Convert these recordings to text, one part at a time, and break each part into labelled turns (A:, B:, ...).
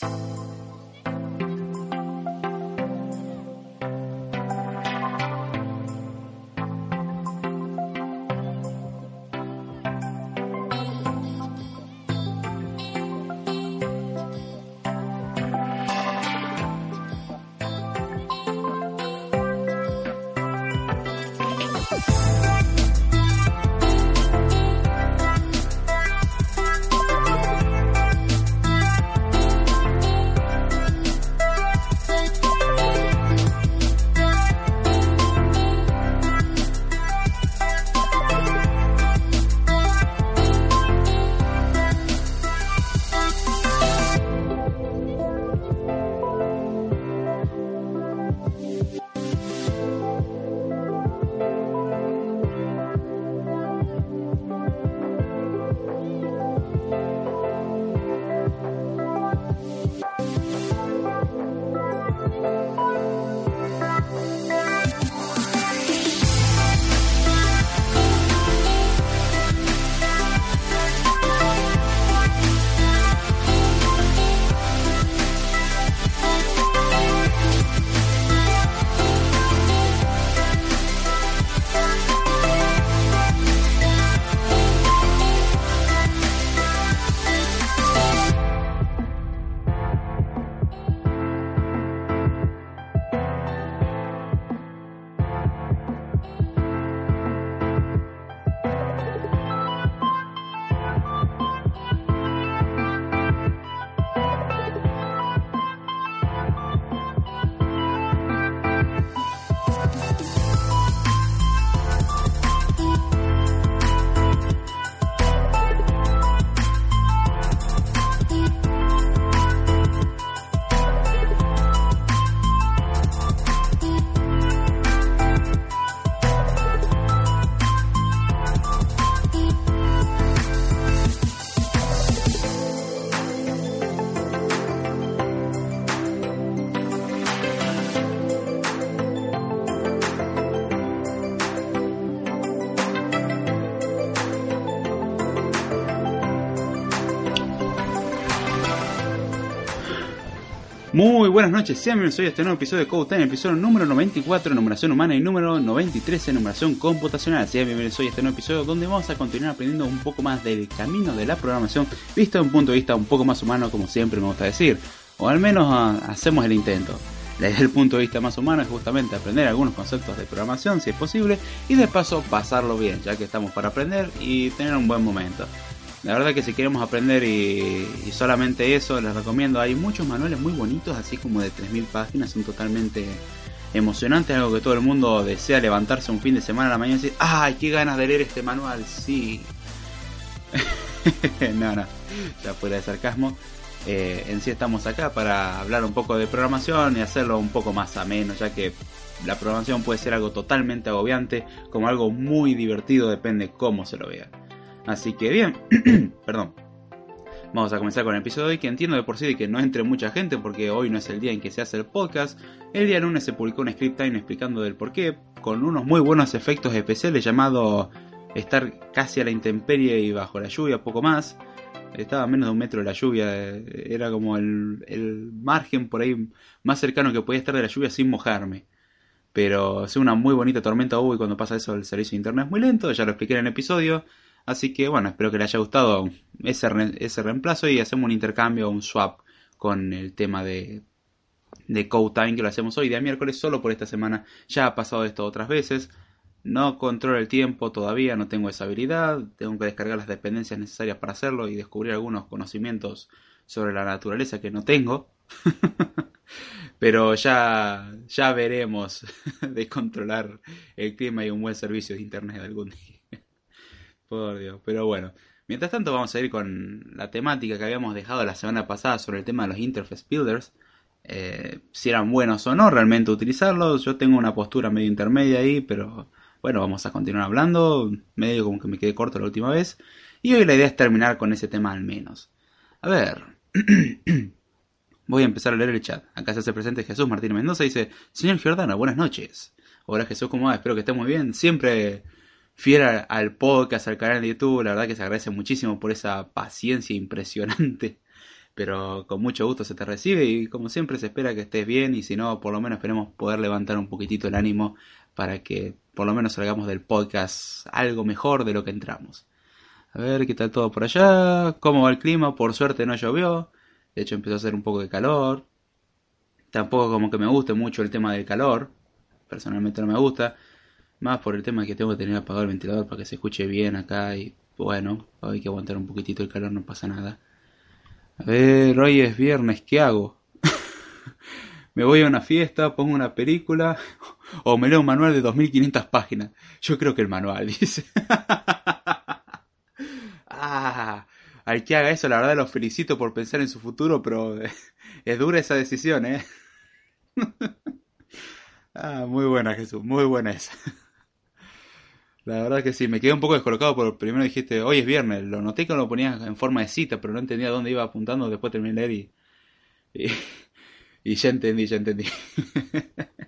A: Muy buenas noches, sean bienvenidos a este nuevo episodio de Code Time, episodio número 94 en numeración humana y número 93 en numeración computacional. Sean bienvenidos a este nuevo episodio donde vamos a continuar aprendiendo un poco más del camino de la programación, visto desde un punto de vista un poco más humano, como siempre me gusta decir, o al menos ah, hacemos el intento. Desde el punto de vista más humano es justamente aprender algunos conceptos de programación, si es posible, y de paso pasarlo bien, ya que estamos para aprender y tener un buen momento. La verdad que si queremos aprender y, solamente eso, les recomiendo. Hay muchos manuales muy bonitos, así como de 3.000 páginas, son totalmente emocionantes, algo que todo el mundo desea levantarse un fin de semana a la mañana y decir, ¡ay, qué ganas de leer este manual! Sí. no, no, ya fuera de sarcasmo. Eh, en sí estamos acá para hablar un poco de programación y hacerlo un poco más ameno, ya que la programación puede ser algo totalmente agobiante, como algo muy divertido, depende cómo se lo vea. Así que bien, perdón. Vamos a comenzar con el episodio de hoy, que entiendo de por sí de que no entre mucha gente porque hoy no es el día en que se hace el podcast. El día lunes se publicó un script time explicando del por qué, con unos muy buenos efectos especiales llamado estar casi a la intemperie y bajo la lluvia, poco más. Estaba a menos de un metro de la lluvia, era como el, el margen por ahí más cercano que podía estar de la lluvia sin mojarme pero es una muy bonita tormenta hubo y cuando pasa eso el servicio de internet es muy lento, ya lo expliqué en el episodio. Así que bueno, espero que les haya gustado ese, ese reemplazo y hacemos un intercambio, un swap con el tema de, de Code Time que lo hacemos hoy, día miércoles, solo por esta semana. Ya ha pasado esto otras veces. No controlo el tiempo todavía, no tengo esa habilidad. Tengo que descargar las dependencias necesarias para hacerlo y descubrir algunos conocimientos sobre la naturaleza que no tengo. Pero ya, ya veremos de controlar el clima y un buen servicio de internet algún día. Por Dios, pero bueno. Mientras tanto vamos a ir con la temática que habíamos dejado la semana pasada sobre el tema de los interface builders. Eh, si eran buenos o no realmente utilizarlos. Yo tengo una postura medio intermedia ahí, pero bueno, vamos a continuar hablando. Medio como que me quedé corto la última vez. Y hoy la idea es terminar con ese tema al menos. A ver. Voy a empezar a leer el chat. Acá se hace presente Jesús Martín Mendoza. Dice, señor Giordano, buenas noches. Hola Jesús, ¿cómo va? Espero que esté muy bien. Siempre fiel al, podcast, al canal de YouTube. La verdad que se agradece muchísimo por esa paciencia impresionante. pero con mucho gusto se te recibe y como siempre se espera que estés bien y si no, por lo menos esperemos poder levantar un poquitito el ánimo para que por lo menos salgamos del podcast algo mejor de lo que entramos. A ver qué tal todo por allá, cómo va el clima, por suerte no llovió, de hecho empezó a hacer un poco de calor. Tampoco como que me guste mucho el tema del calor, personalmente no me gusta, más por el tema que tengo que tener apagado el ventilador para que se escuche bien acá y bueno, hay que aguantar un poquitito el calor, no pasa nada. A ver, hoy es viernes, ¿qué hago? ¿Me voy a una fiesta, pongo una película o me leo un manual de 2500 páginas? Yo creo que el manual, dice. ah, al que haga eso, la verdad lo felicito por pensar en su futuro, pero es dura esa decisión, ¿eh? ah, muy buena Jesús, muy buena esa. La verdad que sí, me quedé un poco descolocado porque primero dijiste, hoy es viernes, lo noté que lo ponías en forma de cita, pero no entendía dónde iba apuntando, después terminé de leer y, y ya entendí, ya entendí.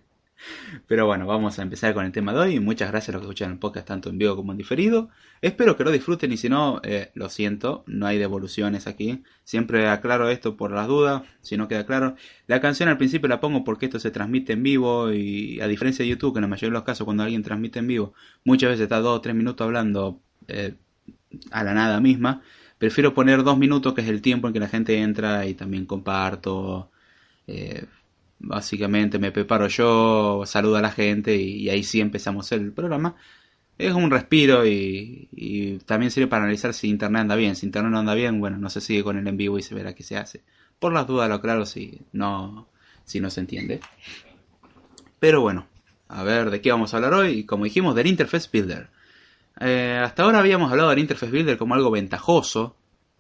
A: Pero bueno, vamos a empezar con el tema de hoy. Muchas gracias a los que escuchan el podcast tanto en vivo como en diferido. Espero que lo disfruten y si no, eh, lo siento, no hay devoluciones aquí. Siempre aclaro esto por las dudas, si no queda claro. La canción al principio la pongo porque esto se transmite en vivo y a diferencia de YouTube, que en la mayoría de los casos cuando alguien transmite en vivo, muchas veces está dos o tres minutos hablando eh, a la nada misma. Prefiero poner dos minutos que es el tiempo en que la gente entra y también comparto. Eh, Básicamente me preparo yo, saludo a la gente y, ahí sí empezamos el programa. Es un respiro y, también sirve para analizar si internet anda bien. Si internet no anda bien, bueno, no se sigue con el en vivo y se verá qué se hace. Por las dudas, lo claro, si no, si no se entiende. Pero bueno, a ver de qué vamos a hablar hoy. Como dijimos, del Interface Builder. Eh, hasta ahora habíamos hablado del Interface Builder como algo ventajoso,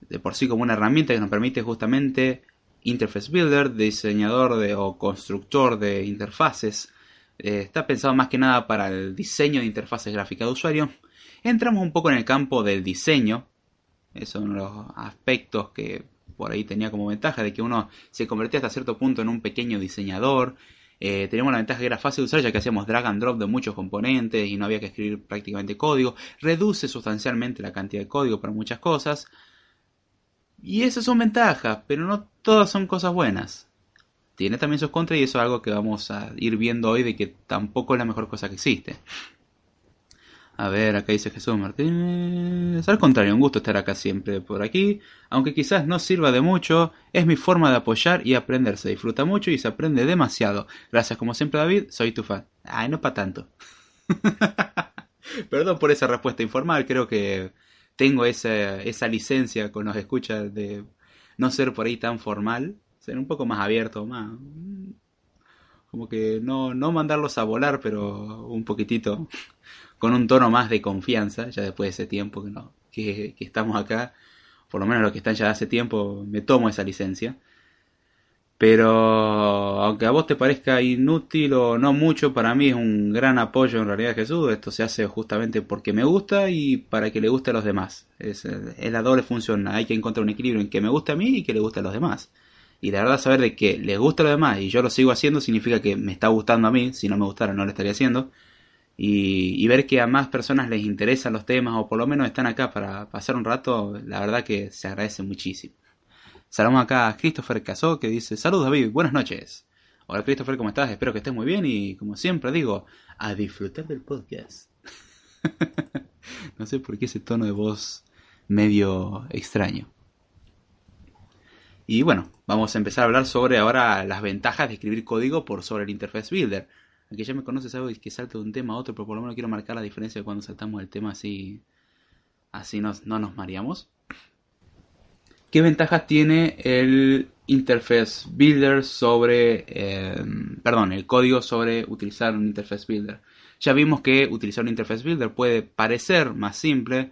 A: de por sí como una herramienta que nos permite justamente Interface Builder, diseñador o constructor de interfaces. Eh, está pensado más que nada para el diseño de interfaces gráficas de usuario. Entramos un poco en el campo del diseño. Esos son los aspectos que por ahí tenía como ventaja de que uno se convertía hasta cierto punto en un pequeño diseñador. Eh, teníamos la ventaja que era fácil de usar ya que hacíamos drag and drop de muchos componentes y no había que escribir prácticamente código. Reduce sustancialmente la cantidad de código para muchas cosas. Y esas son ventajas, pero no todas son cosas buenas. Tiene también sus contras y eso es algo que vamos a ir viendo hoy de que tampoco es la mejor cosa que existe. A ver, acá dice Jesús Martínez. Al contrario, un gusto estar acá siempre por aquí. Aunque quizás no sirva de mucho, es mi forma de apoyar y aprender. Se disfruta mucho y se aprende demasiado. Gracias como siempre David, soy tu fan. Ay, no para tanto. Perdón por esa respuesta informal, creo que tengo esa, esa licencia con los escuchas de no ser por ahí tan formal, ser un poco más abierto, más como que no, no mandarlos a volar, pero un poquitito con un tono más de confianza, ya después de ese tiempo que, no, que, que estamos acá, por lo menos los que están ya hace tiempo, me tomo esa licencia. Pero aunque a vos te parezca inútil o no mucho, para mí es un gran apoyo en realidad Jesús. Esto se hace justamente porque me gusta y para que le guste a los demás. Es, la doble función. Hay que encontrar un equilibrio en que me guste a mí y que le guste a los demás. Y la verdad saber de que les gusta a los demás y yo lo sigo haciendo significa que me está gustando a mí. Si no me gustara no lo estaría haciendo. Y, y ver que a más personas les interesan los temas o por lo menos están acá para pasar un rato, la verdad que se agradece muchísimo. Saludamos acá a Christopher Casó que dice, saludos David, buenas noches. Hola Christopher, ¿cómo estás? Espero que estés muy bien y como siempre digo, a disfrutar del podcast. no sé por qué ese tono de voz medio extraño. Y bueno, vamos a empezar a hablar sobre ahora las ventajas de escribir código por sobre el Interface Builder. Aunque ya me conoces algo que salto de un tema a otro, pero por lo menos quiero marcar la diferencia cuando saltamos el tema así, así no nos mareamos. ¿Qué ventajas tiene el Interface Builder sobre, eh, perdón, el código sobre utilizar un Interface Builder? Ya vimos que utilizar un Interface Builder puede parecer más simple,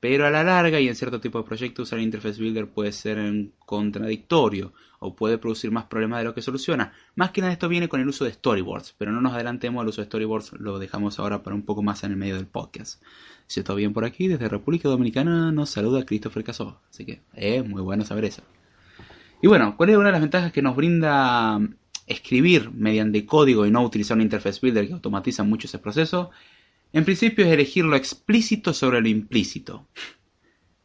A: pero a la larga y en cierto tipo de proyectos usar Interface Builder puede ser contradictorio o puede producir más problemas de lo que soluciona. Más que nada esto viene con el uso de storyboards, pero no nos adelantemos al uso de storyboards, lo dejamos ahora para un poco más en el medio del podcast. Si todo bien por aquí, desde República Dominicana nos saluda Christopher Casó. Así que es muy bueno saber eso. Y bueno, ¿cuál es una de las ventajas que nos brinda mm, escribir mediante código y no utilizar un interface builder que automatiza mucho ese proceso? En principio es elegir lo explícito sobre lo implícito.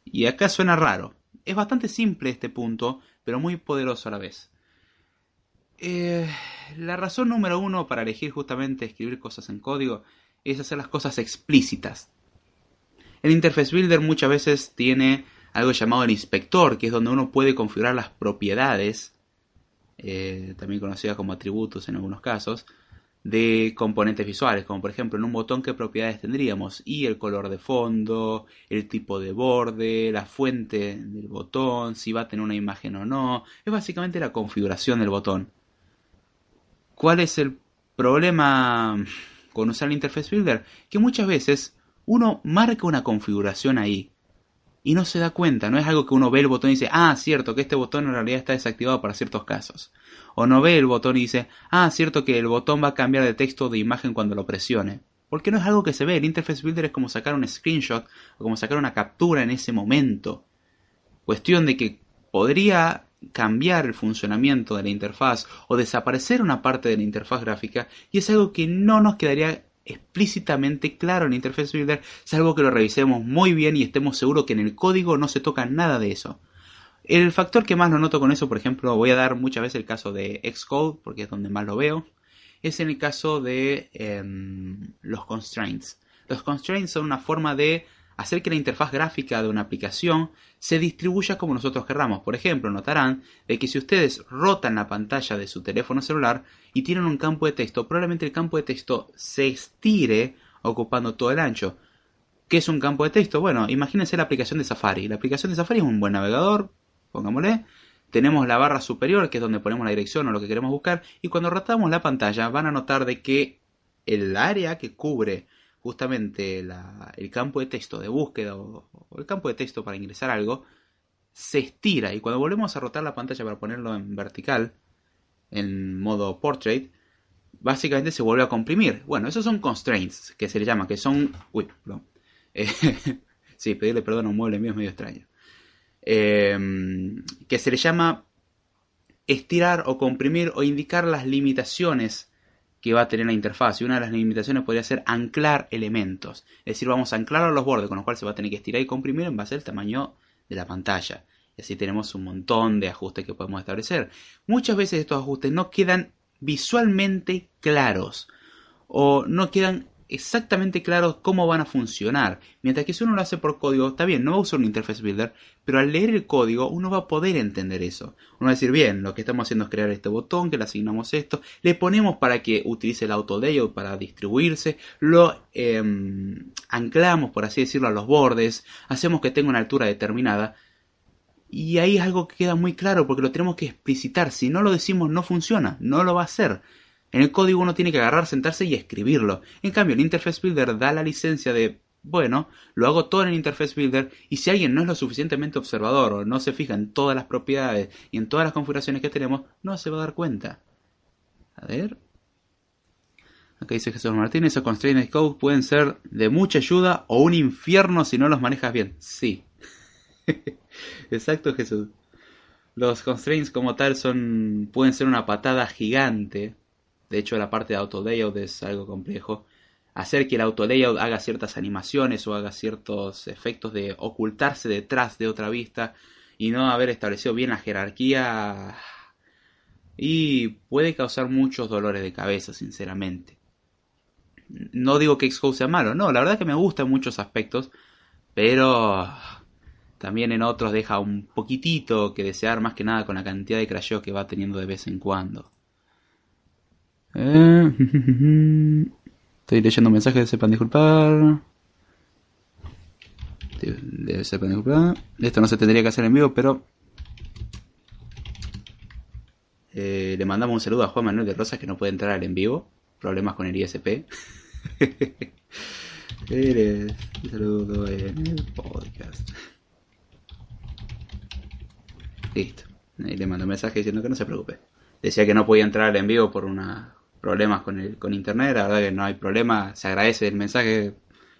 A: Y acá suena raro. es bastante simple este punto, pero muy poderoso a la vez. Eh, la razón número uno para elegir justamente escribir cosas en código es hacer las cosas explícitas. El Interface Builder muchas veces tiene algo llamado el inspector, que es donde uno puede configurar las propiedades, eh, también conocidas como atributos en algunos casos, de componentes visuales, como por ejemplo en un botón qué propiedades tendríamos, y el color de fondo, el tipo de borde, la fuente del botón, si va a tener una imagen o no, es básicamente la configuración del botón. ¿Cuál es el problema con usar el Interface Builder? Que muchas veces uno marca una configuración ahí y no se da cuenta, no es algo que uno ve el botón y dice, ah, cierto, que este botón en realidad está desactivado para ciertos casos. O no ve el botón y dice, ah, cierto que el botón va a cambiar de texto o de imagen cuando lo presione. Porque no es algo que se ve, el Interface Builder es como sacar un screenshot o como sacar una captura en ese momento. Cuestión de que podría cambiar el funcionamiento de la interfaz o desaparecer una parte de la interfaz gráfica y es algo que no nos quedaría explícitamente claro en Interface Builder, salvo que lo revisemos muy bien y estemos seguros que en el código no se toca nada de eso. El factor que más lo noto con eso, por ejemplo, voy a dar muchas veces el caso de Xcode, porque es donde más lo veo, es en el caso de em, los constraints. Los constraints son una forma de hacer que la interfaz gráfica de una aplicación se distribuya como nosotros querramos. Por ejemplo, notarán de que si ustedes rotan la pantalla de su teléfono celular y tienen un campo de texto, probablemente el campo de texto se estire ocupando todo el ancho. ¿Qué es un campo de texto? Bueno, imagínense la aplicación de Safari. La aplicación de Safari es un buen navegador, pongámosle. Tenemos la barra superior, que es donde ponemos la dirección o lo que queremos buscar, y cuando rotamos la pantalla van a notar de que el área que cubre justamente el campo de texto de búsqueda o, el campo de texto para ingresar algo se estira y cuando volvemos a rotar la pantalla para ponerlo en vertical, en modo portrait, básicamente se vuelve a comprimir. Bueno, esos son constraints que se le llama, que son... Uy, perdón. Eh, sí, pedirle perdón a un mueble mío es medio extraño. Eh, que se le llama estirar o comprimir o indicar las limitaciones que va a tener la interfaz. Y una de las limitaciones podría ser anclar elementos. Es decir, vamos a anclar a los bordes, con lo cual se va a tener que estirar y comprimir en base al tamaño de la pantalla. Y así tenemos un montón de ajustes que podemos establecer. Muchas veces estos ajustes no quedan visualmente claros o no quedan exactamente claros cómo van a funcionar. Mientras que si uno lo hace por código, está bien, no va a usar un interface builder, pero al leer el código uno va a poder entender eso. Uno va a decir, bien, lo que estamos haciendo es crear este botón, que le asignamos esto, le ponemos para que utilice el auto layout para distribuirse, lo em, anclamos, por así decirlo, a los bordes, hacemos que tenga una altura determinada. Y ahí es algo que queda muy claro porque lo tenemos que explicitar. Si no lo decimos no funciona, no lo va a hacer. En el código uno tiene que agarrar, sentarse y escribirlo. En cambio, el Interface Builder da la licencia de, bueno, lo hago todo en el Interface Builder y si alguien no es lo suficientemente observador o no se fija en todas las propiedades y en todas las configuraciones que tenemos, no se va a dar cuenta. A ver. Acá dice Jesús Martínez, esos constraints code pueden ser de mucha ayuda o un infierno si no los manejas bien. Sí. Exacto, Jesús. Los constraints como tal son pueden ser una patada gigante de hecho, la parte de auto layout es algo complejo. Hacer que el auto layout haga ciertas animaciones o haga ciertos efectos de ocultarse detrás de otra vista y no haber establecido bien la jerarquía y puede causar muchos dolores de cabeza, sinceramente. No digo que Xcode sea malo, no, la verdad que me gusta en muchos aspectos, pero también en otros deja un poquitito que desear más que nada con la cantidad de crasheo que va teniendo de vez en cuando. Eh, estoy leyendo mensajes de sepan disculpar. De sepan disculpar. Esto no se tendría que hacer en vivo, pero eh, le mandamos un saludo a Juan Manuel de Rosas que no puede entrar al en vivo. Problemas con el ISP. un saludo en el podcast. Listo. Ahí le mando un mensaje diciendo que no se preocupe. Decía que no podía entrar al en vivo por una problemas con, el, con internet, la verdad que no hay problema, se agradece el mensaje,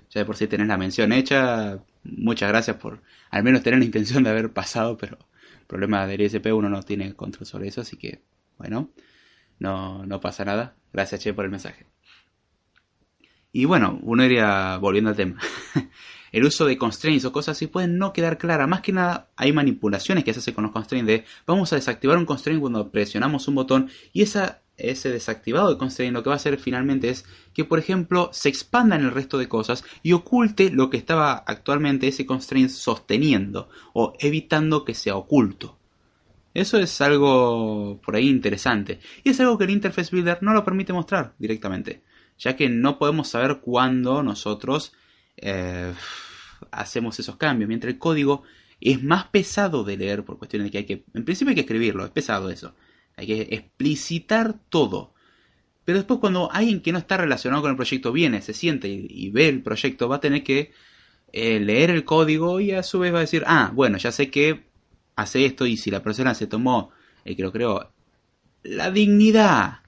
A: ya de por sí tenés la mención hecha, muchas gracias por al menos tener la intención de haber pasado, pero problema del ISP uno no tiene control sobre eso, así que bueno, no, no pasa nada, gracias Che por el mensaje. Y bueno, uno iría volviendo al tema. el uso de constraints o cosas así pueden no quedar claras. Más que nada hay manipulaciones que se hacen con los constraints de vamos a desactivar un constraint cuando presionamos un botón y esa, ese desactivado de constraint lo que va a hacer finalmente es que por ejemplo se expanda en el resto de cosas y oculte lo que estaba actualmente ese constraint sosteniendo o evitando que sea oculto. Eso es algo por ahí interesante. Y es algo que el Interface Builder no lo permite mostrar directamente. Ya que no podemos saber cuándo nosotros eh, hacemos esos cambios. Mientras el código es más pesado de leer por cuestiones de que hay que... En principio hay que escribirlo, es pesado eso. Hay que explicitar todo. Pero después cuando alguien que no está relacionado con el proyecto viene, se siente y, ve el proyecto, va a tener que eh, leer el código y a su vez va a decir, ah, bueno, ya sé que hace esto y si la persona se tomó, el que lo creó, la dignidad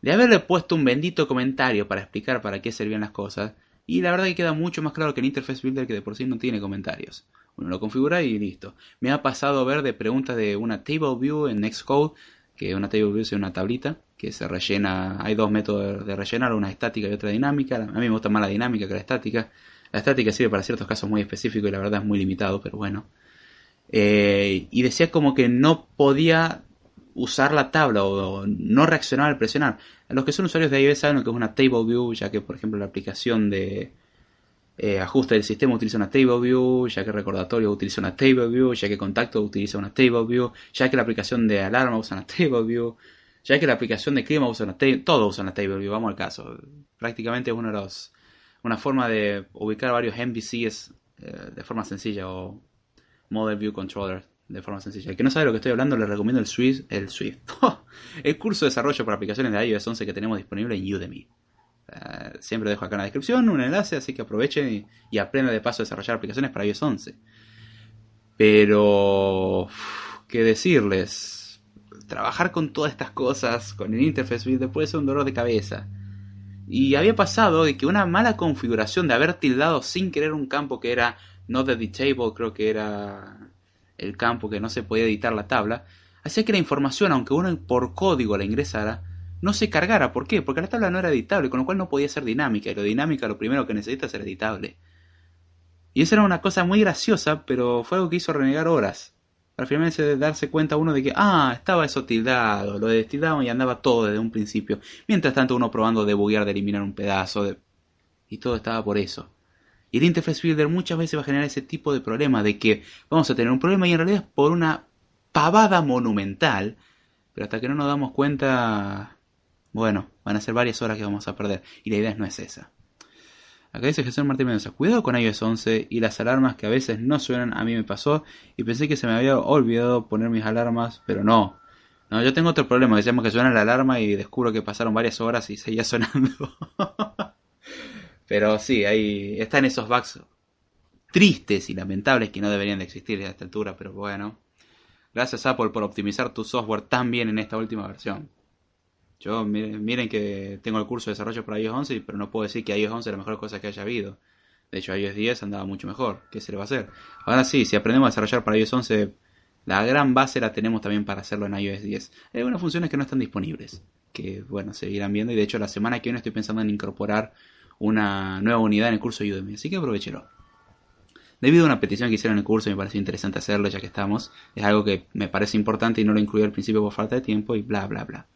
A: de haberle puesto un bendito comentario para explicar para qué servían las cosas, y la verdad que queda mucho más claro que en Interface Builder que de por sí no tiene comentarios. Uno lo configura y listo. Me ha pasado ver de preguntas de una table view en Nextcode, que una table view es una tablita que se rellena, hay dos métodos de rellenar, una estática y otra dinámica. A mí me gusta más la dinámica que la estática. La estática sirve para ciertos casos muy específicos y la verdad es muy limitado, pero bueno. Eh, y decía como que no podía usar la tabla o, no reaccionar al presionar. Los que son usuarios de iOS saben lo que es una table view, ya que por ejemplo la aplicación de eh, ajuste del sistema utiliza una table view, ya que recordatorio utiliza una table view, ya que contacto utiliza una table view, ya que la aplicación de alarma usa una table view, ya que la aplicación de clima usa una table, todo usa una table view, vamos al caso. Prácticamente es uno de los, una forma de ubicar varios MVCs eh, de forma sencilla o Model View Controller de forma sencilla. El que no sabe lo que estoy hablando, le recomiendo el Swift, el Swift. el curso de desarrollo para aplicaciones de iOS 11 que tenemos disponible en Udemy. Eh, siempre dejo acá en la descripción un enlace, así que aprovechen y, y aprendan de paso a desarrollar aplicaciones para iOS 11. Pero, ¿qué decirles? Trabajar con todas estas cosas, con el Interface Builder, puede ser un dolor de cabeza. Y había pasado de que una mala configuración de haber tildado sin querer un campo que era not editable, creo que era el campo que no se podía editar la tabla, hacía que la información, aunque uno por código la ingresara, no se cargara. ¿Por qué? Porque la tabla no era editable, con lo cual no podía ser dinámica, y lo dinámica lo primero que necesita es ser editable. Y eso era una cosa muy graciosa, pero fue algo que hizo renegar horas. Para finalmente darse cuenta uno de que, ah, estaba eso tildado, lo destildaban y andaba todo desde un principio. Mientras tanto uno probando de buguear, de eliminar un pedazo, y todo estaba por eso. Y el Interface Builder muchas veces va a generar ese tipo de problema de que vamos a tener un problema y en realidad es por una pavada monumental, pero hasta que no nos damos cuenta, bueno, van a ser varias horas que vamos a perder y la idea no es esa. Acá dice Jesús Martín Mendoza, cuidado con iOS 11 y las alarmas que a veces no suenan, a mí me pasó y pensé que se me había olvidado poner mis alarmas, pero no. No, yo tengo otro problema, llama que suena la alarma y descubro que pasaron varias horas y seguía sonando. Pero sí, ahí están esos bugs tristes y lamentables que no deberían de existir a esta altura, pero bueno. Gracias Apple por optimizar tu software tan bien en esta última versión. Yo, miren, que tengo el curso de desarrollo para iOS 11, pero no puedo decir que iOS 11 es la mejor cosa que haya habido. De hecho, iOS 10 andaba mucho mejor. ¿Qué se le va a hacer? Ahora sí, si aprendemos a desarrollar para iOS 11, la gran base la tenemos también para hacerlo en iOS 10. Hay algunas funciones que no están disponibles, que bueno, se irán viendo. Y de hecho, la semana que viene estoy pensando en incorporar una nueva unidad en el curso Udemy, así que aprovechelo. Debido a una petición que hicieron en el curso, me pareció interesante hacerlo ya que estamos. Es algo que me parece importante y no lo incluí al principio por falta de tiempo y bla, bla, bla.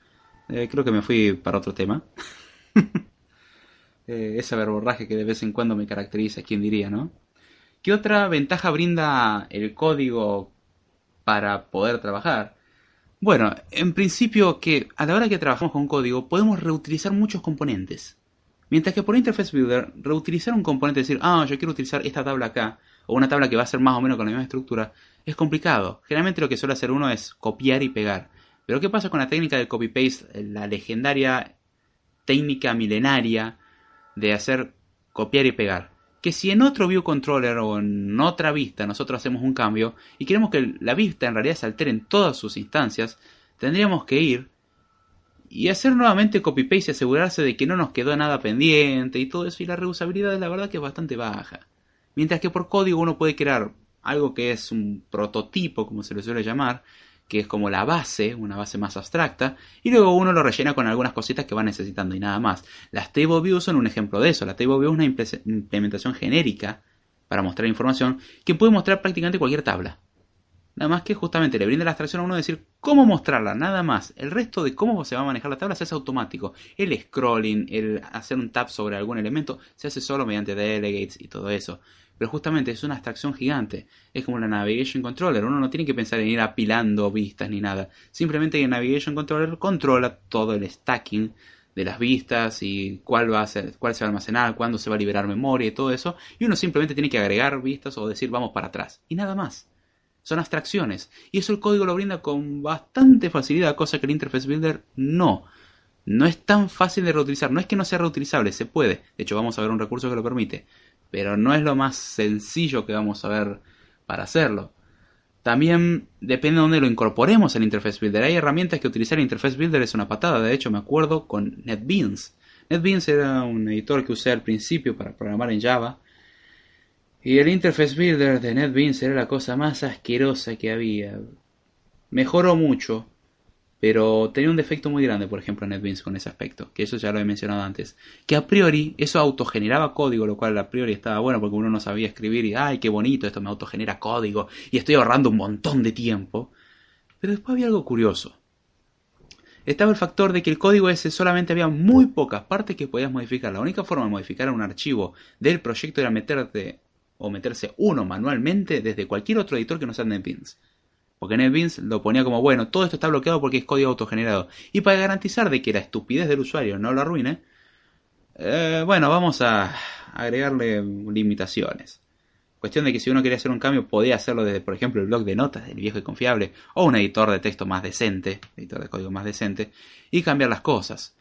A: Eh, creo que me fui para otro tema. eh, ese verborraje que de vez en cuando me caracteriza, quién diría, ¿no? ¿Qué otra ventaja brinda el código para poder trabajar? Bueno, en principio que a la hora que trabajamos con código podemos reutilizar muchos componentes. Mientras que por Interface Builder, reutilizar un componente decir, ah, yo quiero utilizar esta tabla acá, o una tabla que va a ser más o menos con la misma estructura, es complicado. Generalmente lo que suele hacer uno es copiar y pegar. Pero ¿qué pasa con la técnica del copy-paste, la legendaria técnica milenaria de hacer copiar y pegar? Que si en otro view controller o en otra vista nosotros hacemos un cambio y queremos que la vista en realidad se altere en todas sus instancias, tendríamos que ir y hacer nuevamente copy-paste y asegurarse de que no nos quedó nada pendiente y todo eso. Y la reusabilidad, la verdad, que es bastante baja. Mientras que por código uno puede crear algo que es un prototipo, como se le suele llamar, que es como la base, una base más abstracta, y luego uno lo rellena con algunas cositas que va necesitando y nada más. Las Table Views son un ejemplo de eso. La Table View es una implementación genérica para mostrar información que puede mostrar prácticamente cualquier tabla. Nada más que justamente le brinda la abstracción a uno de decir cómo mostrarla, nada más. El resto de cómo se va a manejar la tabla se hace automático. El scrolling, el hacer un tap sobre algún elemento, se hace solo mediante delegates y todo eso. Pero justamente es una abstracción gigante. Es como la Navigation Controller. Uno no tiene que pensar en ir apilando vistas ni nada. Simplemente el Navigation Controller controla todo el stacking de las vistas y cuál va a ser, cuál se va a almacenar, cuándo se va a liberar memoria y todo eso. Y uno simplemente tiene que agregar vistas o decir vamos para atrás. Y nada más. Son abstracciones. Y eso el código lo brinda con bastante facilidad, cosa que el Interface Builder no. No es tan fácil de reutilizar. No es que no sea reutilizable, se puede. De hecho, vamos a ver un recurso que lo permite. Pero no es lo más sencillo que vamos a ver para hacerlo. También depende de dónde lo incorporemos el Interface Builder. Hay herramientas que utilizar el Interface Builder es una patada. De hecho, me acuerdo con NetBeans. NetBeans era un editor que usé al principio para programar en Java. Y el Interface Builder de NetBeans era la cosa más asquerosa que había. Mejoró mucho, pero tenía un defecto muy grande, por ejemplo, NetBeans con ese aspecto, que eso ya lo he mencionado antes. Que a priori eso autogeneraba código, lo cual a priori estaba bueno porque uno no sabía escribir y, ay, qué bonito, esto me autogenera código y estoy ahorrando un montón de tiempo. Pero después había algo curioso. Estaba el factor de que el código ese solamente había muy pocas partes que podías modificar. La única forma de modificar un archivo del proyecto era meterte o meterse uno manualmente desde cualquier otro editor que no sea NetBeans. Porque NetBeans lo ponía como, bueno, todo esto está bloqueado porque es código autogenerado. Y para garantizar de que la estupidez del usuario no lo arruine, eh, bueno, vamos a agregarle limitaciones. Cuestión de que si uno quería hacer un cambio, podía hacerlo desde, por ejemplo, el blog de notas del viejo y confiable, o un editor de texto más decente, editor de código más decente, y cambiar las cosas.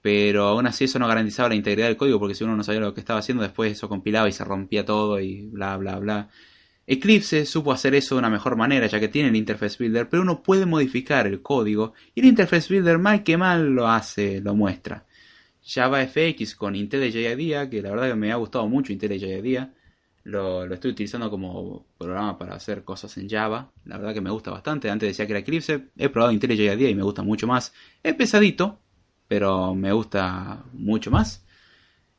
A: Pero aún así eso no garantizaba la integridad del código, porque si uno no sabía lo que estaba haciendo, después eso compilaba y se rompía todo y bla, bla, bla. Eclipse supo hacer eso de una mejor manera, ya que tiene el Interface Builder, pero uno puede modificar el código y el Interface Builder mal que mal lo hace, lo muestra. JavaFX con IntelliJ IDEA, que la verdad que me ha gustado mucho IntelliJ IDEA, lo, lo, estoy utilizando como programa para hacer cosas en Java, la verdad que me gusta bastante, antes decía que era Eclipse, he probado IntelliJ IDEA y me gusta mucho más, es pesadito, pero me gusta mucho más.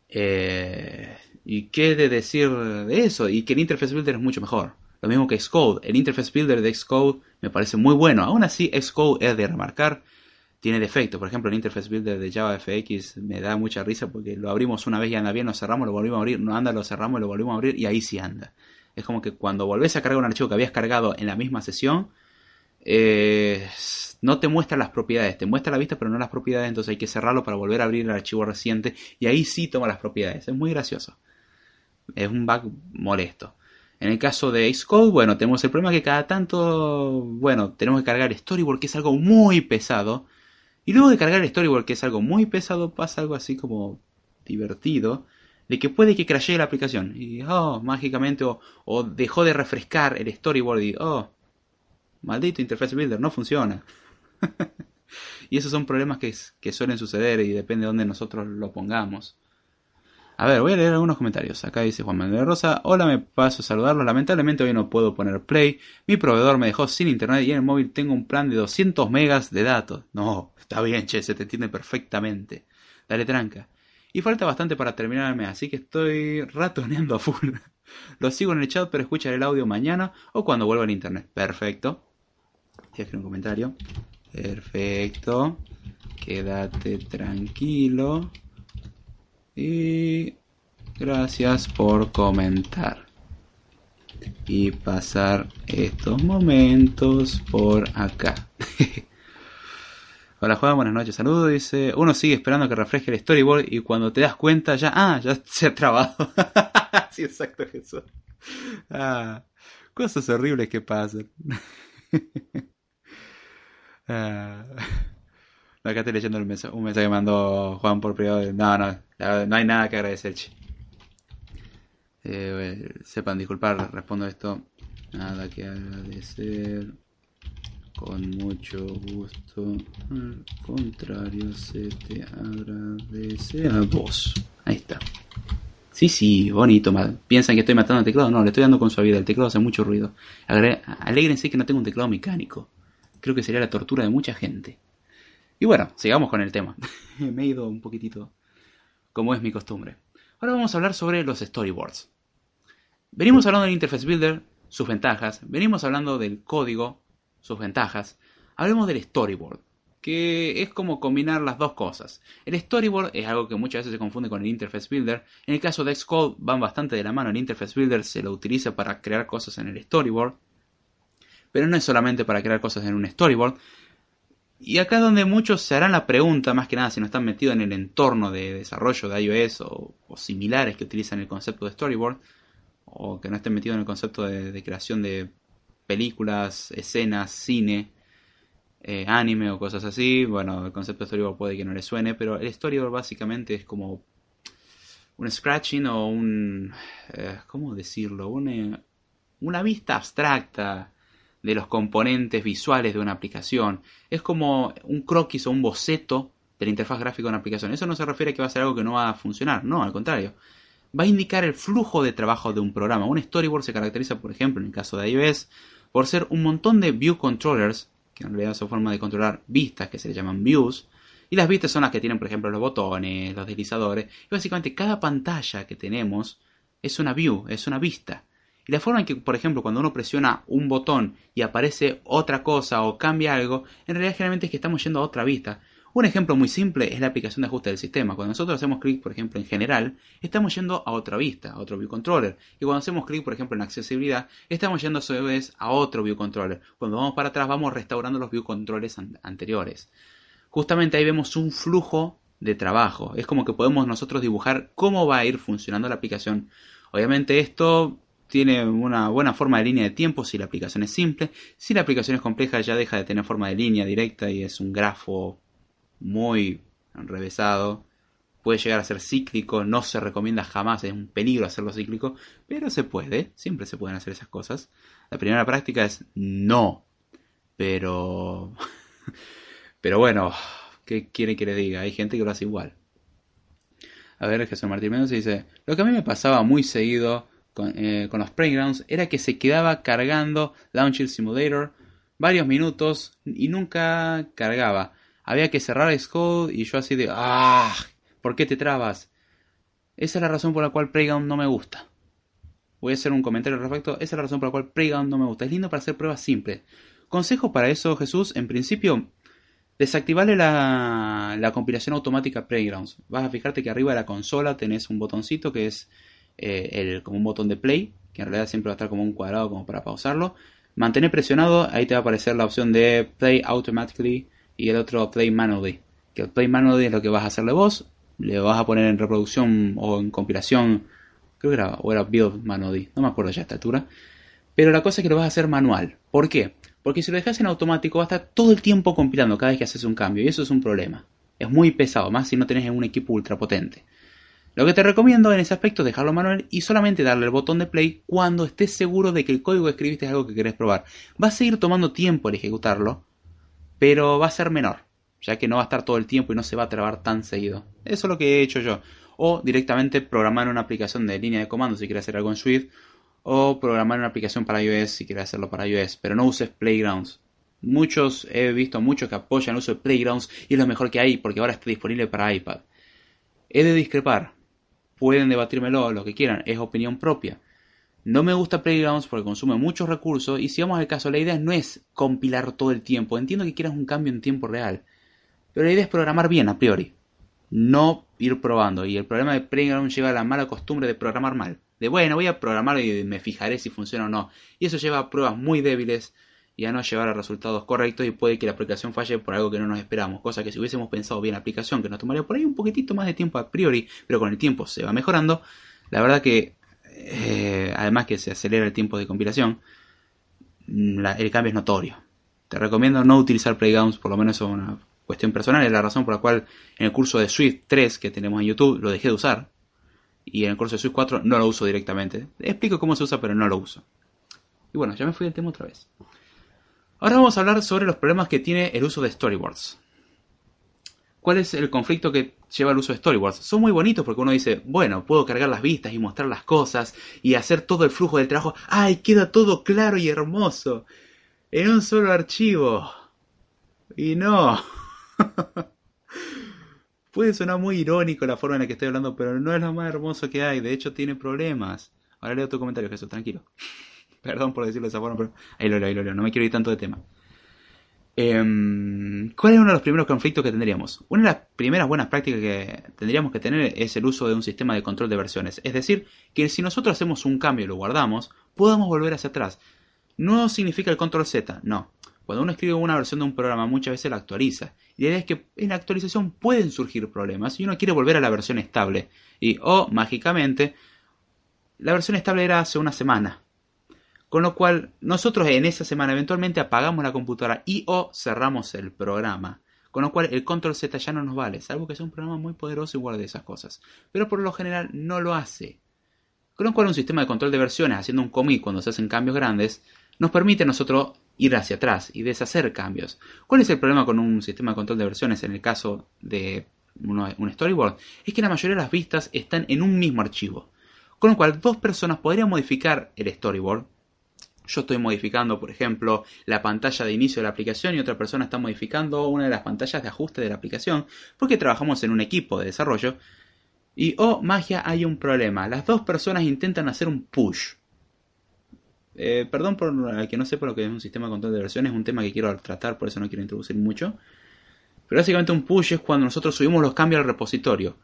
A: Eh, ¿Y qué de decir de eso? Y que el Interface Builder es mucho mejor. Lo mismo que Xcode. El Interface Builder de Xcode me parece muy bueno. Aún así, Xcode es de remarcar. Tiene defectos. Por ejemplo, el Interface Builder de JavaFX me da mucha risa porque lo abrimos una vez y anda bien, lo cerramos, lo volvimos a abrir, no anda, lo cerramos lo volvimos a abrir y ahí sí anda. Es como que cuando volvés a cargar un archivo que habías cargado en la misma sesión, eh, no te muestra las propiedades, te muestra la vista pero no las propiedades, entonces hay que cerrarlo para volver a abrir el archivo reciente y ahí sí toma las propiedades. Es muy gracioso. Es un bug molesto. En el caso de Xcode, bueno, tenemos el problema que cada tanto, bueno, tenemos que cargar Storyboard, que es algo muy pesado. Y luego de cargar Storyboard, que es algo muy pesado, pasa algo así como divertido, de que puede que crashee la aplicación. Y, oh, mágicamente, o, dejó de refrescar el Storyboard y, oh, maldito Interface Builder, no funciona. y esos son problemas que, que suelen suceder y depende de dónde nosotros lo pongamos. A ver, voy a leer algunos comentarios. Acá dice Juan Manuel Rosa. Hola, me paso a saludarlos. Lamentablemente hoy no puedo poner play. Mi proveedor me dejó sin internet y en el móvil tengo un plan de 200 megas de datos. No, está bien, che, se te entiende perfectamente. Dale tranca. Y falta bastante para terminarme, así que estoy ratoneando a full. Lo sigo en el chat, pero escucharé el audio mañana o cuando vuelva al internet. Perfecto. Deje un comentario. Perfecto. Quédate tranquilo. Y gracias por comentar. Y pasar estos momentos por acá. Hola Juan, buenas noches, saludos. Dice, uno sigue esperando que refresque el storyboard y cuando te das cuenta ya, ah, ya se ha trabado. sí, exacto, Jesús. Ah, cosas horribles que pasan. ah. Acá estoy leyendo un mensaje, un mensaje que mandó Juan por privado. No, no, no hay nada que agradecer, eh, sepan disculpar, respondo esto. Nada que agradecer. Con mucho gusto. Al contrario, se te agradece a vos. Ahí está. Sí, sí, bonito. Piensan que estoy matando el teclado. No, le estoy dando con suavidad. El teclado hace mucho ruido. Alégrense que no tengo un teclado mecánico. Creo que sería la tortura de mucha gente. Y bueno, sigamos con el tema. Me he ido un poquitito como es mi costumbre. Ahora vamos a hablar sobre los storyboards. Venimos hablando del Interface Builder, sus ventajas. Venimos hablando del código, sus ventajas. Hablemos del storyboard, que es como combinar las dos cosas. El storyboard es algo que muchas veces se confunde con el Interface Builder. En el caso de Xcode van bastante de la mano. El Interface Builder se lo utiliza para crear cosas en el storyboard. Pero no es solamente para crear cosas en un storyboard. Y acá es donde muchos se harán la pregunta, más que nada si no están metidos en el entorno de desarrollo de iOS o, similares que utilizan el concepto de storyboard o que no estén metidos en el concepto de, creación de películas, escenas, cine, eh, anime o cosas así, bueno, el concepto de storyboard puede que no le suene, pero el storyboard básicamente es como un scratching o un... Eh, ¿Cómo decirlo? Una, una vista abstracta de los componentes visuales de una aplicación. Es como un croquis o un boceto de la interfaz gráfica de una aplicación. Eso no se refiere a que va a ser algo que no va a funcionar, no, al contrario va a indicar el flujo de trabajo de un programa. Un storyboard se caracteriza, por ejemplo, en el caso de iOS, por ser un montón de view controllers, que en realidad son forma de controlar vistas que se le llaman views, y las vistas son las que tienen, por ejemplo, los botones, los deslizadores, y básicamente cada pantalla que tenemos es una view, es una vista. Y la forma en que, por ejemplo, cuando uno presiona un botón y aparece otra cosa o cambia algo, en realidad generalmente es que estamos yendo a otra vista. Un ejemplo muy simple es la aplicación de ajuste del sistema. Cuando nosotros hacemos clic, por ejemplo, en general, estamos yendo a otra vista, a otro view controller. Y cuando hacemos clic, por ejemplo, en accesibilidad, estamos yendo a su vez a otro view controller. Cuando vamos para atrás, vamos restaurando los view controllers anteriores. Justamente ahí vemos un flujo de trabajo. Es como que podemos nosotros dibujar cómo va a ir funcionando la aplicación. Obviamente esto tiene una buena forma de línea de tiempo si la aplicación es simple. Si la aplicación es compleja ya deja de tener forma de línea directa y es un grafo muy enrevesado, puede llegar a ser cíclico, no se recomienda jamás, es un peligro hacerlo cíclico, pero se puede, siempre se pueden hacer esas cosas. La primera práctica es no, pero... pero bueno, ¿qué quiere que le diga? Hay gente que lo hace igual. A ver, Jesús Martín Mendoza dice, lo que a mí me pasaba muy seguido con, eh, con los playgrounds era que se quedaba cargando Launcher Simulator varios minutos y nunca cargaba había que cerrar Xcode y yo así de, ¡ah! ¿Por qué te trabas? Esa es la razón por la cual Playground no me gusta. Voy a hacer un comentario al respecto. Esa es la razón por la cual Playground no me gusta. Es lindo para hacer pruebas simples. Consejo para eso, Jesús. En principio, desactivarle la, la compilación automática Playgrounds. Vas a fijarte que arriba de la consola tenés un botoncito que es eh, el, como un botón de play, que en realidad siempre va a estar como un cuadrado como para pausarlo. Mantener presionado, ahí te va a aparecer la opción de Play Automatically y el otro Play Manually. Que el Play Manually es lo que vas a hacerle vos, le vas a poner en reproducción o en compilación, creo que era, o era Build Manually, no me acuerdo ya a esta altura. Pero la cosa es que lo vas a hacer manual. ¿Por qué? Porque si lo dejas en automático va a estar todo el tiempo compilando cada vez que haces un cambio y eso es un problema. Es muy pesado, más si no tenés un equipo ultra potente. Lo que te recomiendo en ese aspecto es dejarlo manual y solamente darle el botón de play cuando estés seguro de que el código que escribiste es algo que querés probar. Va a seguir tomando tiempo el ejecutarlo, pero va a ser menor, ya que no va a estar todo el tiempo y no se va a trabar tan seguido. Eso es lo que he hecho yo. O directamente programar una aplicación de línea de comando si quieres hacer algo en Swift, o programar una aplicación para iOS si quieres hacerlo para iOS, pero no uses Playgrounds. Muchos, he visto muchos que apoyan el uso de Playgrounds y es lo mejor que hay porque ahora está disponible para iPad. He de discrepar. Pueden debatírmelo lo que quieran, es opinión propia. No me gusta Playgrounds porque consume muchos recursos y si vamos al caso, la idea no es compilar todo el tiempo. Entiendo que quieras un cambio en tiempo real, pero la idea es programar bien a priori, no ir probando. Y el problema de Playgrounds lleva a la mala costumbre de programar mal. De bueno, voy a programar y me fijaré si funciona o no. Y eso lleva a pruebas muy débiles y a no llevar a resultados correctos y puede que la aplicación falle por algo que no nos esperamos. Cosa que si hubiésemos pensado bien la aplicación, que nos tomaría por ahí un poquitito más de tiempo a priori, pero con el tiempo se va mejorando, la verdad que eh, además que se acelera el tiempo de compilación, el cambio es notorio. Te recomiendo no utilizar Playgrounds, por lo menos es una cuestión personal, es la razón por la cual en el curso de Swift 3 que tenemos en YouTube lo dejé de usar. Y en el curso de Swift 4 no lo uso directamente. Explico cómo se usa, pero no lo uso. Y bueno, ya me fui del tema otra vez. Ahora vamos a hablar sobre los problemas que tiene el uso de storyboards. ¿Cuál es el conflicto que lleva el uso de storyboards? Son muy bonitos porque uno dice, bueno, puedo cargar las vistas y mostrar las cosas y hacer todo el flujo del trabajo. ¡Ay, queda todo claro y hermoso! En un solo archivo. Y no. Puede sonar muy irónico la forma en la que estoy hablando, pero no es lo más hermoso que hay. De hecho, tiene problemas. Ahora leo tu comentario, Jesús, tranquilo. Perdón por decirlo de esa forma, pero ahí lo leo, ahí lo leo. No me quiero ir tanto de tema. Em, ¿Cuál es uno de los primeros conflictos que tendríamos? Una de las primeras buenas prácticas que tendríamos que tener es el uso de un sistema de control de versiones. Es decir, que si nosotros hacemos un cambio y lo guardamos, podamos volver hacia atrás. No significa el control Z, no. Cuando uno escribe una versión de un programa muchas veces la actualiza. Y la idea es que en la actualización pueden surgir problemas y uno quiere volver a la versión estable. Y, oh, mágicamente, la versión estable era hace una semana. Con lo cual, nosotros en esa semana eventualmente apagamos la computadora y o cerramos el programa. Con lo cual, el control Z ya no nos vale, salvo que sea un programa muy poderoso y guarde esas cosas. Pero por lo general no lo hace. Con lo cual, un sistema de control de versiones, haciendo un commit cuando se hacen cambios grandes, nos permite a nosotros ir hacia atrás y deshacer cambios. ¿Cuál es el problema con un sistema de control de versiones en el caso de un storyboard? Es que la mayoría de las vistas están en un mismo archivo. Con lo cual, dos personas podrían modificar el storyboard yo estoy modificando, por ejemplo, la pantalla de inicio de la aplicación y otra persona está modificando una de las pantallas de ajuste de la aplicación, porque trabajamos en un equipo de desarrollo. Y, oh, magia, hay un problema. Las dos personas intentan hacer un push. Eh, perdón por el que no sepa lo que es un sistema de control de versiones, es un tema que quiero tratar, por eso no quiero introducir mucho. Pero básicamente un push es cuando nosotros subimos los cambios al repositorio.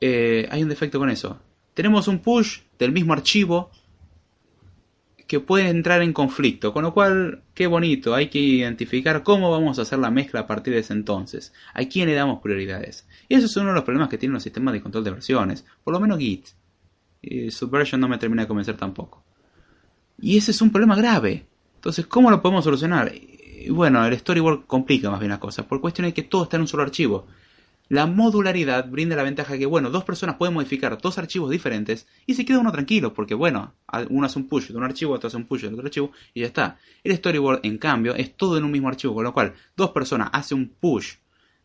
A: Eh, hay un defecto con eso. Tenemos un push del mismo archivo que puede entrar en conflicto, con lo cual, qué bonito, hay que identificar cómo vamos a hacer la mezcla a partir de ese entonces, a quién le damos prioridades. Y eso es uno de los problemas que tienen los sistemas de control de versiones, por lo menos Git. Subversion no me termina de convencer tampoco. Y ese es un problema grave. Entonces, ¿cómo lo podemos solucionar? Y bueno, el storyboard complica más bien las cosas, por cuestión que todo está en un solo archivo. La modularidad brinda la ventaja que, bueno, dos personas pueden modificar dos archivos diferentes y se queda uno tranquilo, porque, bueno, uno hace un push de un archivo, otro hace un push de otro archivo y ya está. El storyboard, en cambio, es todo en un mismo archivo, con lo cual dos personas hacen un push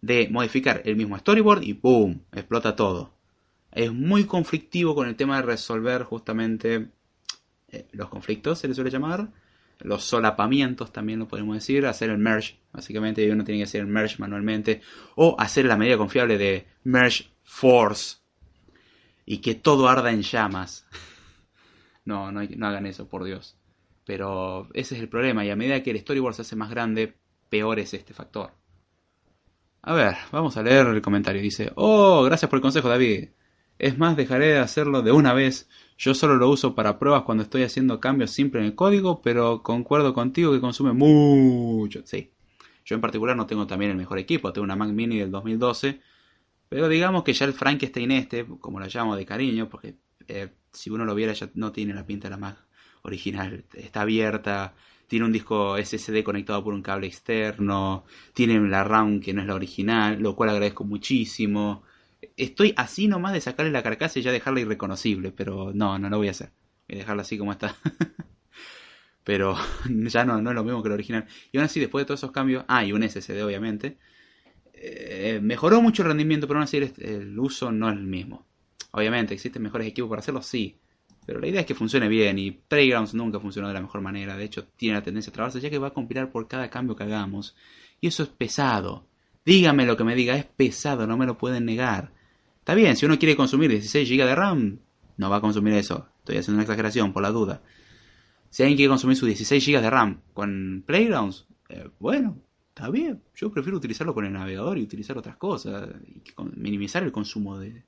A: de modificar el mismo storyboard y ¡boom! explota todo. Es muy conflictivo con el tema de resolver justamente eh, los conflictos, se le suele llamar los solapamientos también lo podemos decir, hacer el merge, básicamente uno tiene que hacer el merge manualmente, o hacer la medida confiable de merge force y que todo arda en llamas. No, no, no hagan eso, por Dios. Pero ese es el problema, y a medida que el storyboard se hace más grande, peor es este factor. A ver, vamos a leer el comentario. Dice, oh, gracias por el consejo, David. Es más, dejaré de hacerlo de una vez yo solo lo uso para pruebas cuando estoy haciendo cambios simples en el código, pero concuerdo contigo que consume mucho. Sí. Yo en particular no tengo también el mejor equipo, tengo una Mac Mini del 2012, pero digamos que ya el Frankenstein este, como lo llamo de cariño, porque eh, si uno lo viera ya no tiene la pinta de la Mac original, está abierta, tiene un disco SSD conectado por un cable externo, tiene la RAM que no es la original, lo cual agradezco muchísimo estoy así nomás de sacarle la carcasa y ya dejarla irreconocible, pero no, no lo voy a hacer. Voy a dejarla así como está. pero ya no, no es lo mismo que el original. Y aún así, después de todos esos cambios, ah, y un SSD obviamente, eh, mejoró mucho el rendimiento, pero aún así el, uso no es el mismo. Obviamente, existen mejores equipos para hacerlo, sí. Pero la idea es que funcione bien y Playgrounds nunca funcionó de la mejor manera. De hecho, tiene la tendencia a trabarse ya que va a compilar por cada cambio que hagamos. Y eso es pesado. Dígame lo que me diga, es pesado, no me lo pueden negar. Está bien, si uno quiere consumir 16 GB de RAM, no va a consumir eso. Estoy haciendo una exageración por la duda. Si alguien quiere consumir sus 16 GB de RAM con Playgrounds, eh, bueno, está bien. Yo prefiero utilizarlo con el navegador y utilizar otras cosas. Y minimizar el consumo de,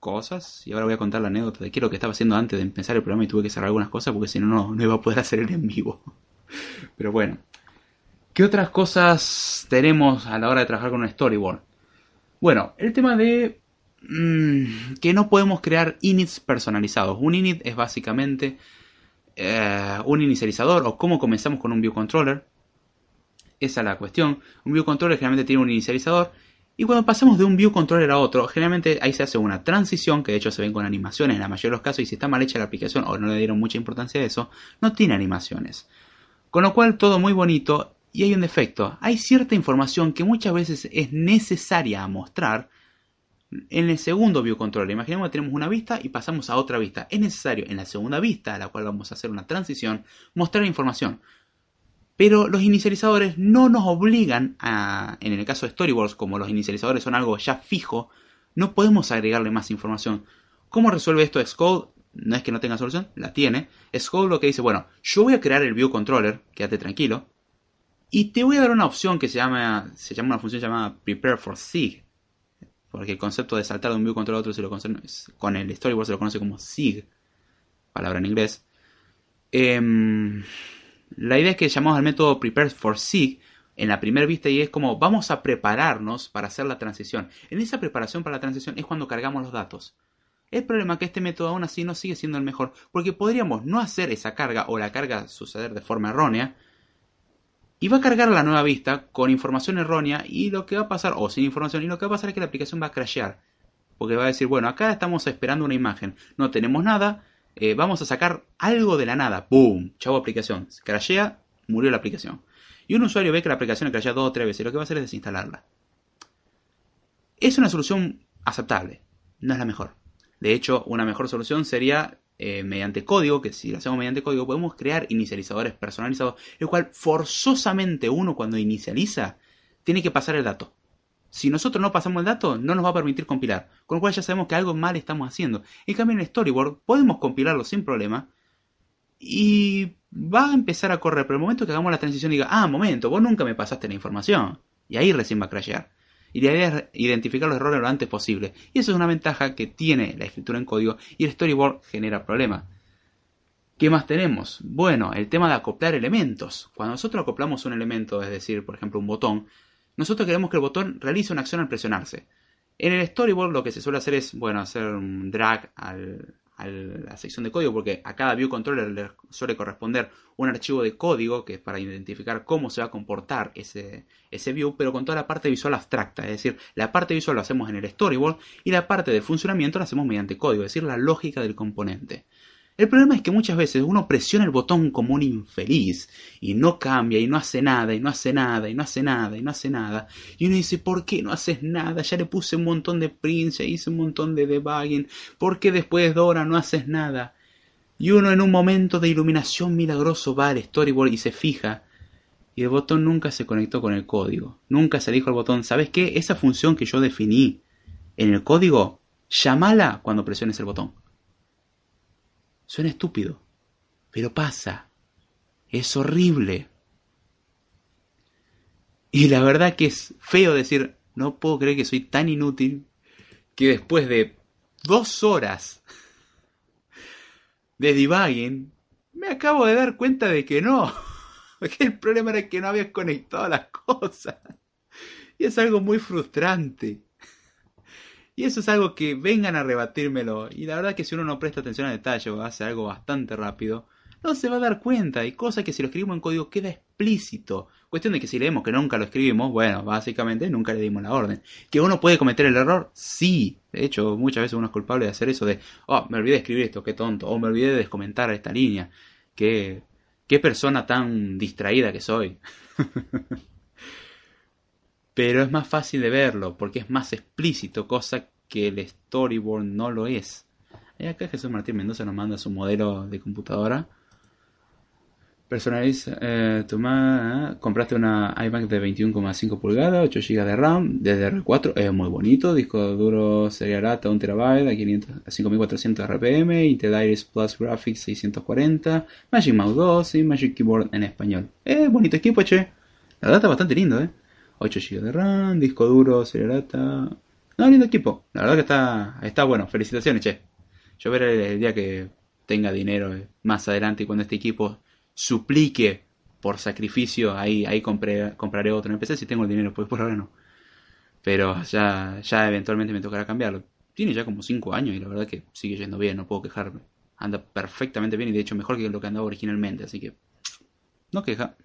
A: cosas. Y ahora voy a contar la anécdota de qué es lo que estaba haciendo antes de empezar el programa y tuve que cerrar algunas cosas porque si no, no iba a poder hacer el en vivo. Pero bueno. ¿Qué otras cosas tenemos a la hora de trabajar con un storyboard? Bueno, el tema de mm, que no podemos crear inits personalizados. Un init es básicamente eh, un inicializador o cómo comenzamos con un view controller. Esa es la cuestión. Un view controller generalmente tiene un inicializador y cuando pasamos de un view controller a otro, generalmente ahí se hace una transición, que de hecho se ven con animaciones en la mayoría de los casos, y si está mal hecha la aplicación o no le dieron mucha importancia a eso, no tiene animaciones. Con lo cual todo muy bonito y hay un defecto. Hay cierta información que muchas veces es necesaria mostrar en el segundo view controller. Imaginemos que tenemos una vista y pasamos a otra vista. Es necesario en la segunda vista, a la cual vamos a hacer una transición, mostrar información. Pero los inicializadores no nos obligan a, en el caso de storyboards, como los inicializadores son algo ya fijo, no podemos agregarle más información. ¿Cómo resuelve esto Xcode? no es que no tenga solución, la tiene. Es Code lo que dice, bueno, yo voy a crear el view controller, quédate tranquilo, y te voy a dar una opción que se llama, se llama una función llamada prepare for SIG, porque el concepto de saltar de un view controller a otro se lo conoce, con el storyboard se lo conoce como SIG, palabra en inglés. Em, la idea es que llamamos al método prepare for SIG en la primera vista y es como vamos a prepararnos para hacer la transición. En esa preparación para la transición es cuando cargamos los datos. El problema es que este método aún así no sigue siendo el mejor, porque podríamos no hacer esa carga o la carga suceder de forma errónea, y va a cargar la nueva vista con información errónea y lo que va a pasar, o sin información, y lo que va a pasar es que la aplicación va a crashear. Porque va a decir, bueno, acá estamos esperando una imagen, no tenemos nada, eh, vamos a sacar algo de la nada, ¡boom! Chavo aplicación, crashea, murió la aplicación. Y un usuario ve que la aplicación crashea dos o tres veces, lo que va a hacer es desinstalarla. Es una solución aceptable, no es la mejor. De hecho, una mejor solución sería eh, mediante código, que si lo hacemos mediante código podemos crear inicializadores personalizados, el cual forzosamente uno cuando inicializa tiene que pasar el dato. Si nosotros no pasamos el dato, no nos va a permitir compilar, con lo cual ya sabemos que algo mal estamos haciendo. En cambio, en el storyboard podemos compilarlo sin problema y va a empezar a correr, pero el momento que hagamos la transición diga, ah, momento, vos nunca me pasaste la información, y ahí recién va a crashear y la idea es identificar los errores lo antes posible. Y eso es una ventaja que tiene la escritura en código y el storyboard genera problemas. ¿Qué más tenemos? Bueno, el tema de acoplar elementos. Cuando nosotros acoplamos un elemento, es decir, por ejemplo, un botón, nosotros queremos que el botón realice una acción al presionarse. En el storyboard lo que se suele hacer es, bueno, hacer un drag al, a la sección de código porque a cada view controller le suele corresponder un archivo de código que es para identificar cómo se va a comportar ese, ese view, pero con toda la parte visual abstracta, es decir, la parte visual lo hacemos en el storyboard y la parte del funcionamiento la hacemos mediante código, es decir, la lógica del componente. El problema es que muchas veces uno presiona el botón como un infeliz y no cambia y no hace nada y no hace nada y no hace nada y no hace nada. Y uno dice, ¿por qué no haces nada? Ya le puse un montón de prints, ya hice un montón de debugging. ¿Por qué después de hora no haces nada? Y uno en un momento de iluminación milagroso va al storyboard y se fija. Y el botón nunca se conectó con el código. Nunca se dijo al botón, ¿sabes qué? Esa función que yo definí en el código, llamala cuando presiones el botón. Suena estúpido, pero pasa. Es horrible. Y la verdad que es feo decir, no puedo creer que soy tan inútil que después de dos horas de debugging, me acabo de dar cuenta de que no. Que el problema era que no había conectado las cosas. Y es algo muy frustrante. Y eso es algo que vengan a rebatírmelo. Y la verdad que si uno no presta atención al detalle o hace algo bastante rápido, no se va a dar cuenta. Hay cosas que si lo escribimos en código queda explícito. Cuestión de que si leemos que nunca lo escribimos, bueno, básicamente nunca le dimos la orden. ¿Que uno puede cometer el error? Sí. De hecho, muchas veces uno es culpable de hacer eso de, oh, me olvidé de escribir esto, qué tonto. O me olvidé de descomentar esta línea. Qué, qué persona tan distraída que soy. pero es más fácil de verlo porque es más explícito, cosa que el storyboard no lo es. Y acá Jesús Martín Mendoza nos manda su modelo de computadora. Personaliza, eh, toma, compraste una iMac de 21,5 pulgadas, 8 GB de RAM, DDR4, es muy bonito, disco duro Serial ATA 1 TB a, 5400 RPM, Intel Iris Plus Graphics 640, Magic Mouse 2 y Magic Keyboard en español. Es bonito equipo, che. La verdad está bastante lindo, eh. 8 GB de RAM, disco duro, Serial No, lindo equipo. La verdad que está, está bueno. Felicitaciones, che. Yo veré el día que tenga dinero eh, más adelante y cuando este equipo suplique por sacrificio, ahí, ahí compré, compraré otro. Empecé si tengo el dinero, pues por ahora no. Pero ya, ya eventualmente me tocará cambiarlo. Tiene ya como 5 años y la verdad que sigue yendo bien, no puedo quejarme. Anda perfectamente bien y de hecho mejor que lo que andaba originalmente, así que no queja.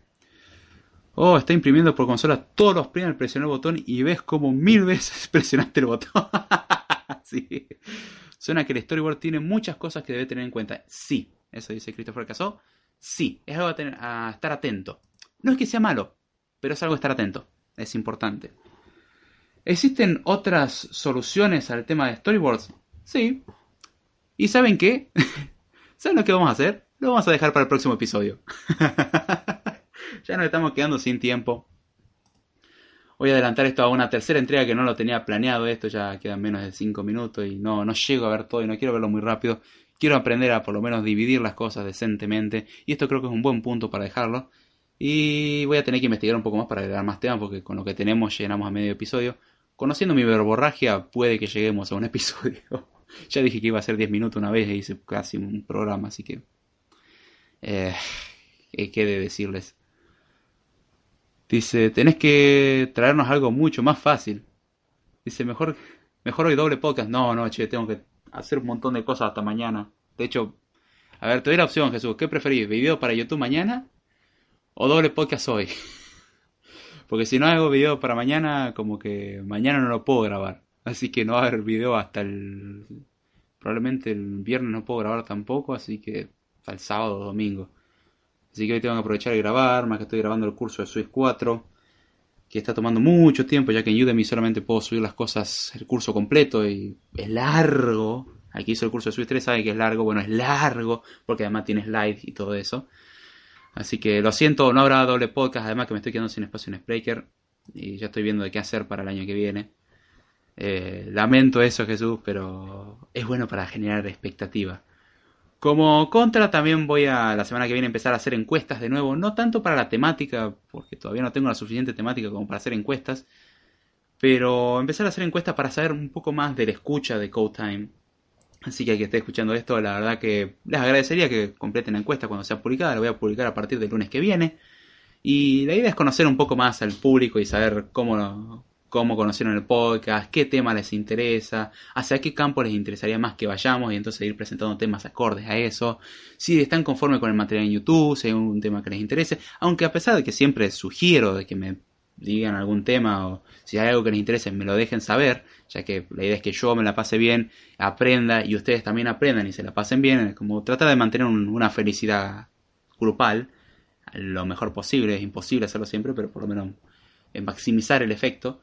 A: Oh, está imprimiendo por consola todos los prints al presionar el botón y ves como mil veces presionaste el botón. sí. Suena que el storyboard tiene muchas cosas que debe tener en cuenta. Sí, eso dice Christopher Casó. Sí, es algo a, tener, a estar atento. No es que sea malo, pero es algo a estar atento. Es importante. ¿Existen otras soluciones al tema de storyboards? Sí. ¿Y saben qué? ¿Saben lo que vamos a hacer? Lo vamos a dejar para el próximo episodio. ya nos estamos quedando sin tiempo. Voy a adelantar esto a una tercera entrega que no lo tenía planeado. Esto ya quedan menos de 5 minutos y no, no llego a ver todo y no quiero verlo muy rápido. quiero aprender a por lo menos dividir las cosas decentemente y esto creo que es un buen punto para dejarlo. Y voy a tener que investigar un poco más para agregar más temas porque con lo que tenemos llenamos a medio episodio. Conociendo mi verborragia puede que lleguemos a un episodio. ya dije que iba a ser 10 minutos una vez e hice casi un programa, así que... Eh, ¿Qué de decirles? Dice, tenés que traernos algo mucho más fácil. Dice, mejor, mejor hoy doble podcast. No, no, che, tengo que hacer un montón de cosas hasta mañana. De hecho, a ver, te doy la opción, Jesús. ¿Qué preferís? ¿Video para YouTube mañana o doble podcast hoy? Porque si no hago video para mañana, como que mañana no lo puedo grabar. Así que no va a haber video hasta el... Probablemente el viernes no puedo grabar tampoco, así que hasta el sábado o domingo. Así que hoy tengo que aprovechar y grabar, más que estoy grabando el curso de Swiss 4, que está tomando mucho tiempo, ya que en Udemy solamente puedo subir las cosas, el curso completo, y es largo. Aquí hizo el curso de Swiss 3, sabe que es largo, bueno, es largo, porque además tiene slides y todo eso. Así que lo siento, no habrá doble podcast, además que me estoy quedando sin espacio en Spreaker, y ya estoy viendo de qué hacer para el año que viene. Eh, lamento eso, Jesús, pero es bueno para generar expectativa. Como contra, también voy a la semana que viene empezar a hacer encuestas de nuevo, no tanto para la temática, porque todavía no tengo la suficiente temática como para hacer encuestas, pero empezar a hacer encuestas para saber un poco más de la escucha de Code Time. Así que al que esté escuchando esto, la verdad que les agradecería que completen la encuesta cuando sea publicada, la voy a publicar a partir del lunes que viene. Y la idea es conocer un poco más al público y saber cómo, cómo conocieron el podcast, qué tema les interesa, hacia qué campo les interesaría más que vayamos y entonces ir presentando temas acordes a eso, si están conformes con el material en YouTube, si hay un tema que les interese, aunque a pesar de que siempre sugiero de que me digan algún tema o si hay algo que les interese me lo dejen saber, ya que la idea es que yo me la pase bien, aprenda y ustedes también aprendan y se la pasen bien, como tratar de mantener una felicidad grupal lo mejor posible, es imposible hacerlo siempre, pero por lo menos maximizar el efecto.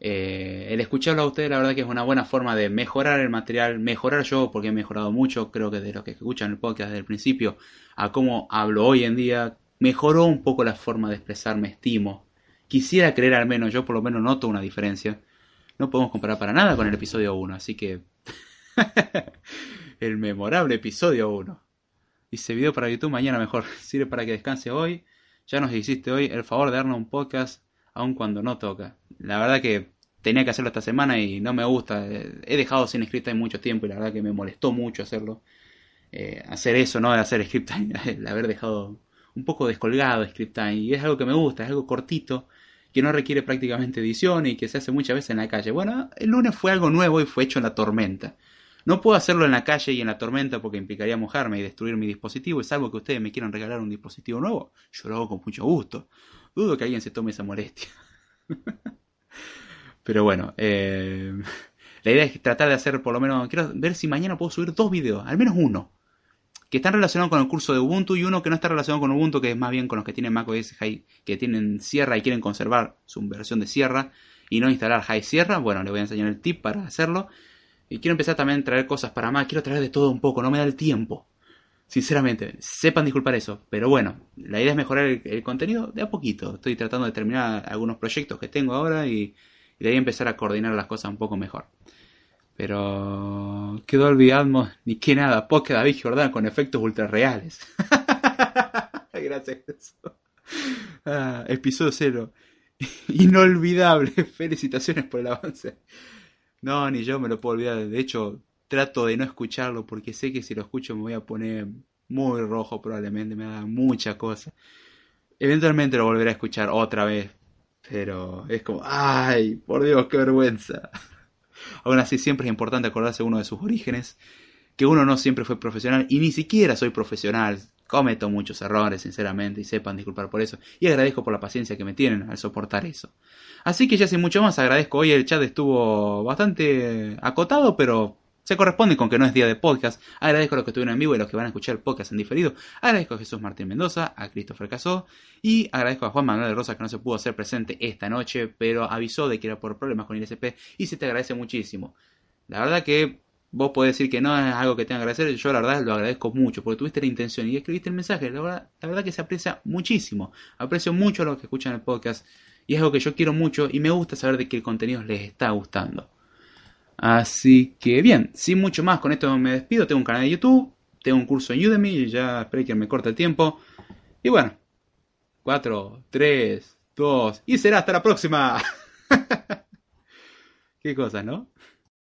A: Eh, el escucharlo a ustedes, la verdad que es una buena forma de mejorar el material, mejorar yo, porque he mejorado mucho, creo que de los que escuchan el podcast desde el principio, a cómo hablo hoy en día, mejoró un poco la forma de expresarme, estimo. Quisiera creer al menos, yo por lo menos noto una diferencia. No podemos comparar para nada con el episodio 1, así que... el memorable episodio 1. Dice video para YouTube mañana mejor. Sirve para que descanse hoy. Ya nos hiciste hoy el favor de darnos un podcast aun cuando no toca. La verdad que tenía que hacerlo esta semana y no me gusta. He dejado sin script mucho tiempo y la verdad que me molestó mucho hacerlo. Eh, hacer eso, ¿no? Hacer script el haber dejado un poco descolgado script Y es algo que me gusta, es algo cortito, que no requiere prácticamente edición y que se hace muchas veces en la calle. Bueno, el lunes fue algo nuevo y fue hecho en la tormenta. No puedo hacerlo en la calle y en la tormenta porque implicaría mojarme y destruir mi dispositivo. Es algo que ustedes me quieran regalar un dispositivo nuevo. Yo lo hago con mucho gusto. Dudo que alguien se tome esa molestia. Pero bueno, eh, la idea es tratar de hacer por lo menos, quiero ver si mañana puedo subir dos videos, al menos uno, que están relacionados con el curso de Ubuntu y uno que no está relacionado con Ubuntu, que es más bien con los que tienen macOS High, que tienen Sierra y quieren conservar su versión de Sierra y no instalar High Sierra. Bueno, les voy a enseñar el tip para hacerlo. Y quiero empezar también a traer cosas para más, quiero traer de todo un poco, no me da el tiempo. Sinceramente, sepan disculpar eso, pero bueno, la idea es mejorar el, contenido de a poquito. Estoy tratando de terminar algunos proyectos que tengo ahora y, de ahí empezar a coordinar las cosas un poco mejor. Pero quedó olvidado ni que nada, Poké David Jordan con efectos ultra reales. Gracias. Ah, episodio cero. Inolvidable. Felicitaciones por el avance. No, ni yo me lo puedo olvidar. De hecho, trato de no escucharlo porque sé que si lo escucho me voy a poner muy rojo probablemente, me da mucha cosa. Eventualmente lo volveré a escuchar otra vez, pero es como, ay, por Dios, qué vergüenza. Aún así siempre es importante acordarse uno de sus orígenes, que uno no siempre fue profesional y ni siquiera soy profesional. Cometo muchos errores, sinceramente, y sepan disculpar por eso. Y agradezco por la paciencia que me tienen al soportar eso. Así que ya sin mucho más, agradezco. Hoy el chat estuvo bastante acotado, pero se corresponde con que no es día de podcast. Agradezco a los que estuvieron en vivo y a los que van a escuchar podcast en diferido. Agradezco a Jesús Martín Mendoza, a Christopher Casó y agradezco a Juan Manuel de Rosa que no se pudo hacer presente esta noche, pero avisó de que era por problemas con el ISP y se te agradece muchísimo. La verdad que vos podés decir que no es algo que tenga que agradecer, yo la verdad lo agradezco mucho porque tuviste la intención y escribiste el mensaje. La verdad, la verdad que se aprecia muchísimo. Aprecio mucho a los que escuchan el podcast y es algo que yo quiero mucho y me gusta saber de el contenido les está gustando. Así que bien, sin mucho más, con esto me despido. Tengo un canal de YouTube, tengo un curso en Udemy ya esperé que me corte el tiempo. Y bueno, 4, 3, 2 y será hasta la próxima. Qué cosas, ¿no?